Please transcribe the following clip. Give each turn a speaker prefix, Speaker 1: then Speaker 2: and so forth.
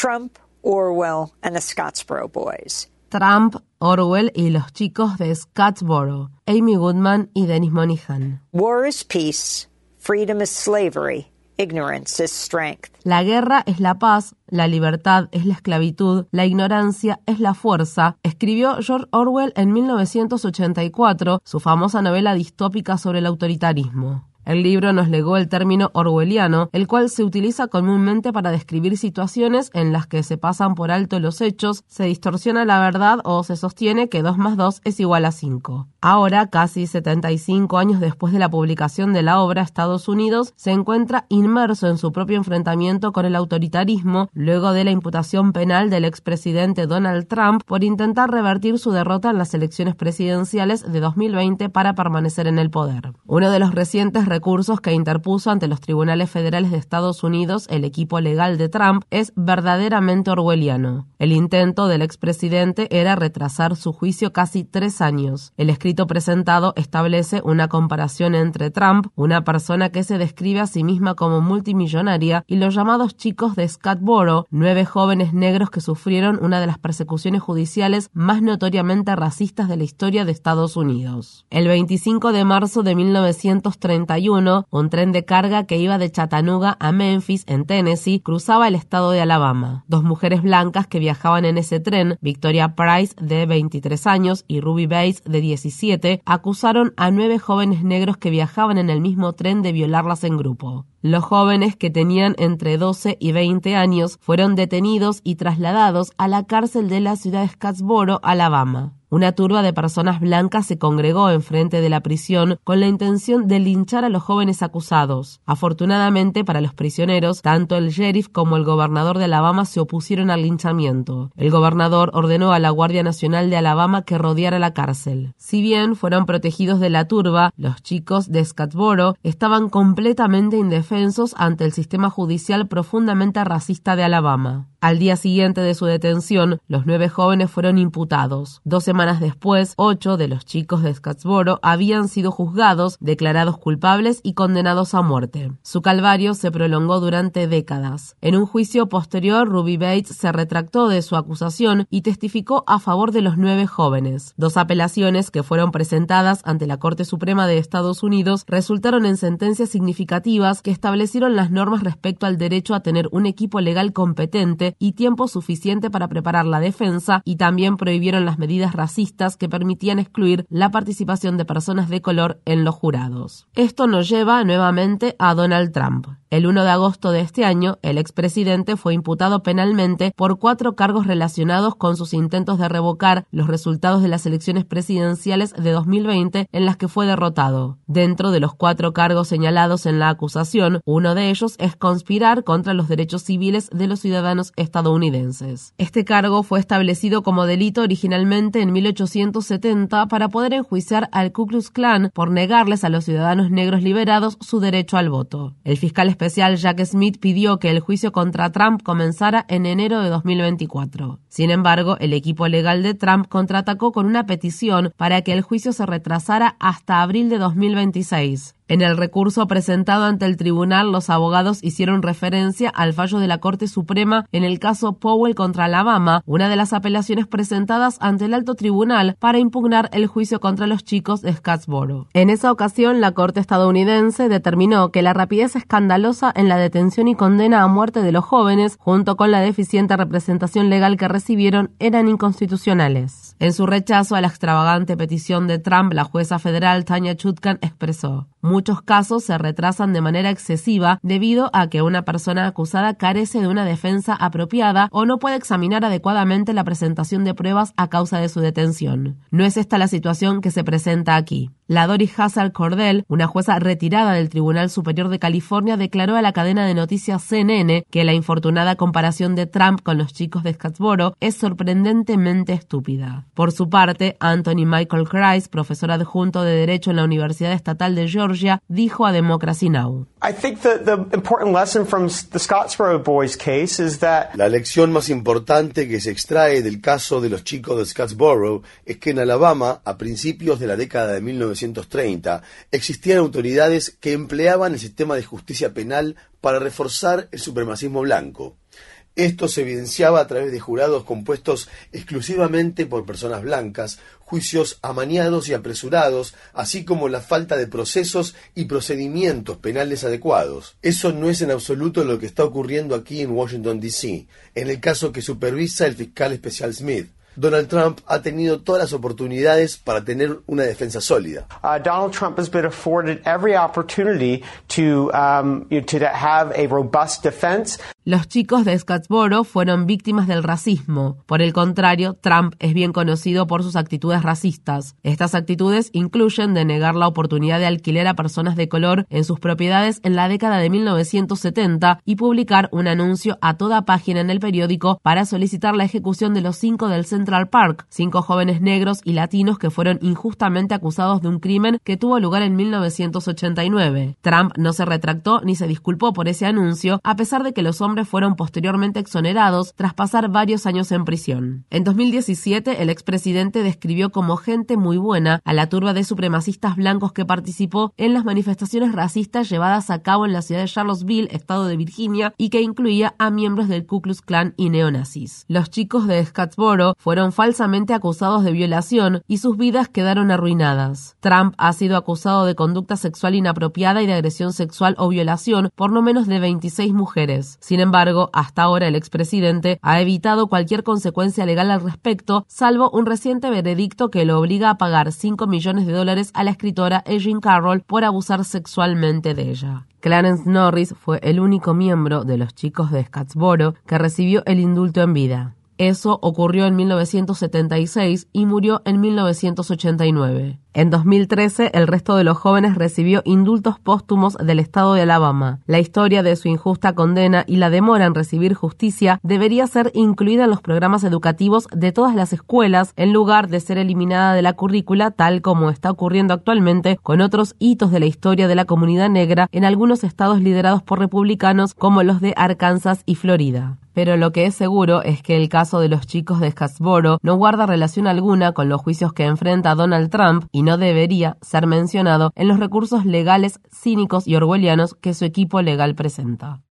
Speaker 1: Trump, Orwell, and the Scottsboro Boys.
Speaker 2: Trump, Orwell y los chicos de Scottsboro, Amy Goodman y Dennis Monihan.
Speaker 1: War is peace, freedom is slavery, ignorance is strength.
Speaker 2: La guerra es la paz, la libertad es la esclavitud, la ignorancia es la fuerza, escribió George Orwell en 1984 su famosa novela distópica sobre el autoritarismo. El libro nos legó el término orwelliano, el cual se utiliza comúnmente para describir situaciones en las que se pasan por alto los hechos, se distorsiona la verdad o se sostiene que 2 más 2 es igual a 5. Ahora, casi 75 años después de la publicación de la obra, Estados Unidos se encuentra inmerso en su propio enfrentamiento con el autoritarismo luego de la imputación penal del expresidente Donald Trump por intentar revertir su derrota en las elecciones presidenciales de 2020 para permanecer en el poder. Uno de los recientes recursos que interpuso ante los tribunales federales de Estados Unidos el equipo legal de Trump es verdaderamente orwelliano. El intento del expresidente era retrasar su juicio casi tres años. El escrito presentado establece una comparación entre Trump, una persona que se describe a sí misma como multimillonaria, y los llamados chicos de Scottsboro, nueve jóvenes negros que sufrieron una de las persecuciones judiciales más notoriamente racistas de la historia de Estados Unidos. El 25 de marzo de 1931, un tren de carga que iba de Chattanooga a Memphis, en Tennessee, cruzaba el estado de Alabama. Dos mujeres blancas que viajaban en ese tren, Victoria Price, de 23 años, y Ruby Bates, de 17, acusaron a nueve jóvenes negros que viajaban en el mismo tren de violarlas en grupo. Los jóvenes que tenían entre 12 y 20 años fueron detenidos y trasladados a la cárcel de la ciudad de Scottsboro, Alabama. Una turba de personas blancas se congregó enfrente de la prisión con la intención de linchar a los jóvenes acusados. Afortunadamente para los prisioneros, tanto el sheriff como el gobernador de Alabama se opusieron al linchamiento. El gobernador ordenó a la Guardia Nacional de Alabama que rodeara la cárcel. Si bien fueron protegidos de la turba, los chicos de Scottsboro estaban completamente indefensos ante el sistema judicial profundamente racista de Alabama. Al día siguiente de su detención, los nueve jóvenes fueron imputados. Dos semanas después, ocho de los chicos de Scottsboro habían sido juzgados, declarados culpables y condenados a muerte. Su calvario se prolongó durante décadas. En un juicio posterior, Ruby Bates se retractó de su acusación y testificó a favor de los nueve jóvenes. Dos apelaciones que fueron presentadas ante la Corte Suprema de Estados Unidos resultaron en sentencias significativas que establecieron las normas respecto al derecho a tener un equipo legal competente y tiempo suficiente para preparar la defensa y también prohibieron las medidas racistas que permitían excluir la participación de personas de color en los jurados. Esto nos lleva nuevamente a Donald Trump. El 1 de agosto de este año, el expresidente fue imputado penalmente por cuatro cargos relacionados con sus intentos de revocar los resultados de las elecciones presidenciales de 2020 en las que fue derrotado. Dentro de los cuatro cargos señalados en la acusación, uno de ellos es conspirar contra los derechos civiles de los ciudadanos estadounidenses. Este cargo fue establecido como delito originalmente en 1870 para poder enjuiciar al Ku Klux Klan por negarles a los ciudadanos negros liberados su derecho al voto. El fiscal especial Jack Smith pidió que el juicio contra Trump comenzara en enero de 2024. Sin embargo, el equipo legal de Trump contraatacó con una petición para que el juicio se retrasara hasta abril de 2026. En el recurso presentado ante el tribunal, los abogados hicieron referencia al fallo de la Corte Suprema en el caso Powell contra Alabama, una de las apelaciones presentadas ante el alto tribunal para impugnar el juicio contra los chicos de Scottsboro. En esa ocasión, la Corte estadounidense determinó que la rapidez escandalosa en la detención y condena a muerte de los jóvenes, junto con la deficiente representación legal que recibieron, eran inconstitucionales. En su rechazo a la extravagante petición de Trump, la jueza federal Tanya Chutkan expresó Muchos casos se retrasan de manera excesiva debido a que una persona acusada carece de una defensa apropiada o no puede examinar adecuadamente la presentación de pruebas a causa de su detención. No es esta la situación que se presenta aquí. La Doris Hazard Cordell, una jueza retirada del Tribunal Superior de California, declaró a la cadena de noticias CNN que la infortunada comparación de Trump con los chicos de Scottsboro es sorprendentemente estúpida. Por su parte, Anthony Michael Kreis, profesor adjunto de Derecho en la Universidad Estatal de Georgia, dijo a Democracy Now!
Speaker 3: La lección más importante que se extrae del caso de los chicos de Scottsboro es que en Alabama, a principios de la década de 1900, 1930 existían autoridades que empleaban el sistema de justicia penal para reforzar el supremacismo blanco. Esto se evidenciaba a través de jurados compuestos exclusivamente por personas blancas, juicios amañados y apresurados, así como la falta de procesos y procedimientos penales adecuados. Eso no es en absoluto lo que está ocurriendo aquí en Washington, D.C., en el caso que supervisa el fiscal especial Smith. Donald Trump ha tenido todas las oportunidades para tener una defensa sólida.
Speaker 4: Uh, Donald Trump has been afforded every opportunity to, um, to have a robust defense.
Speaker 2: Los chicos de Scottsboro fueron víctimas del racismo. Por el contrario, Trump es bien conocido por sus actitudes racistas. Estas actitudes incluyen denegar la oportunidad de alquiler a personas de color en sus propiedades en la década de 1970 y publicar un anuncio a toda página en el periódico para solicitar la ejecución de los cinco del Central Park, cinco jóvenes negros y latinos que fueron injustamente acusados de un crimen que tuvo lugar en 1989. Trump no se retractó ni se disculpó por ese anuncio, a pesar de que los hombres fueron posteriormente exonerados tras pasar varios años en prisión. En 2017, el expresidente describió como gente muy buena a la turba de supremacistas blancos que participó en las manifestaciones racistas llevadas a cabo en la ciudad de Charlottesville, estado de Virginia, y que incluía a miembros del Ku Klux Klan y neonazis. Los chicos de Scottsboro fueron falsamente acusados de violación y sus vidas quedaron arruinadas. Trump ha sido acusado de conducta sexual inapropiada y de agresión sexual o violación por no menos de 26 mujeres. Sin sin embargo, hasta ahora el expresidente ha evitado cualquier consecuencia legal al respecto, salvo un reciente veredicto que lo obliga a pagar 5 millones de dólares a la escritora Eugene Carroll por abusar sexualmente de ella. Clarence Norris fue el único miembro de los chicos de Scottsboro que recibió el indulto en vida. Eso ocurrió en 1976 y murió en 1989. En 2013, el resto de los jóvenes recibió indultos póstumos del estado de Alabama. La historia de su injusta condena y la demora en recibir justicia debería ser incluida en los programas educativos de todas las escuelas en lugar de ser eliminada de la currícula tal como está ocurriendo actualmente con otros hitos de la historia de la comunidad negra en algunos estados liderados por republicanos como los de Arkansas y Florida pero lo que es seguro es que el caso de los chicos de Scottsboro no guarda relación alguna con los juicios que enfrenta Donald Trump y no debería ser mencionado en los recursos legales cínicos y orwellianos que su equipo legal presenta.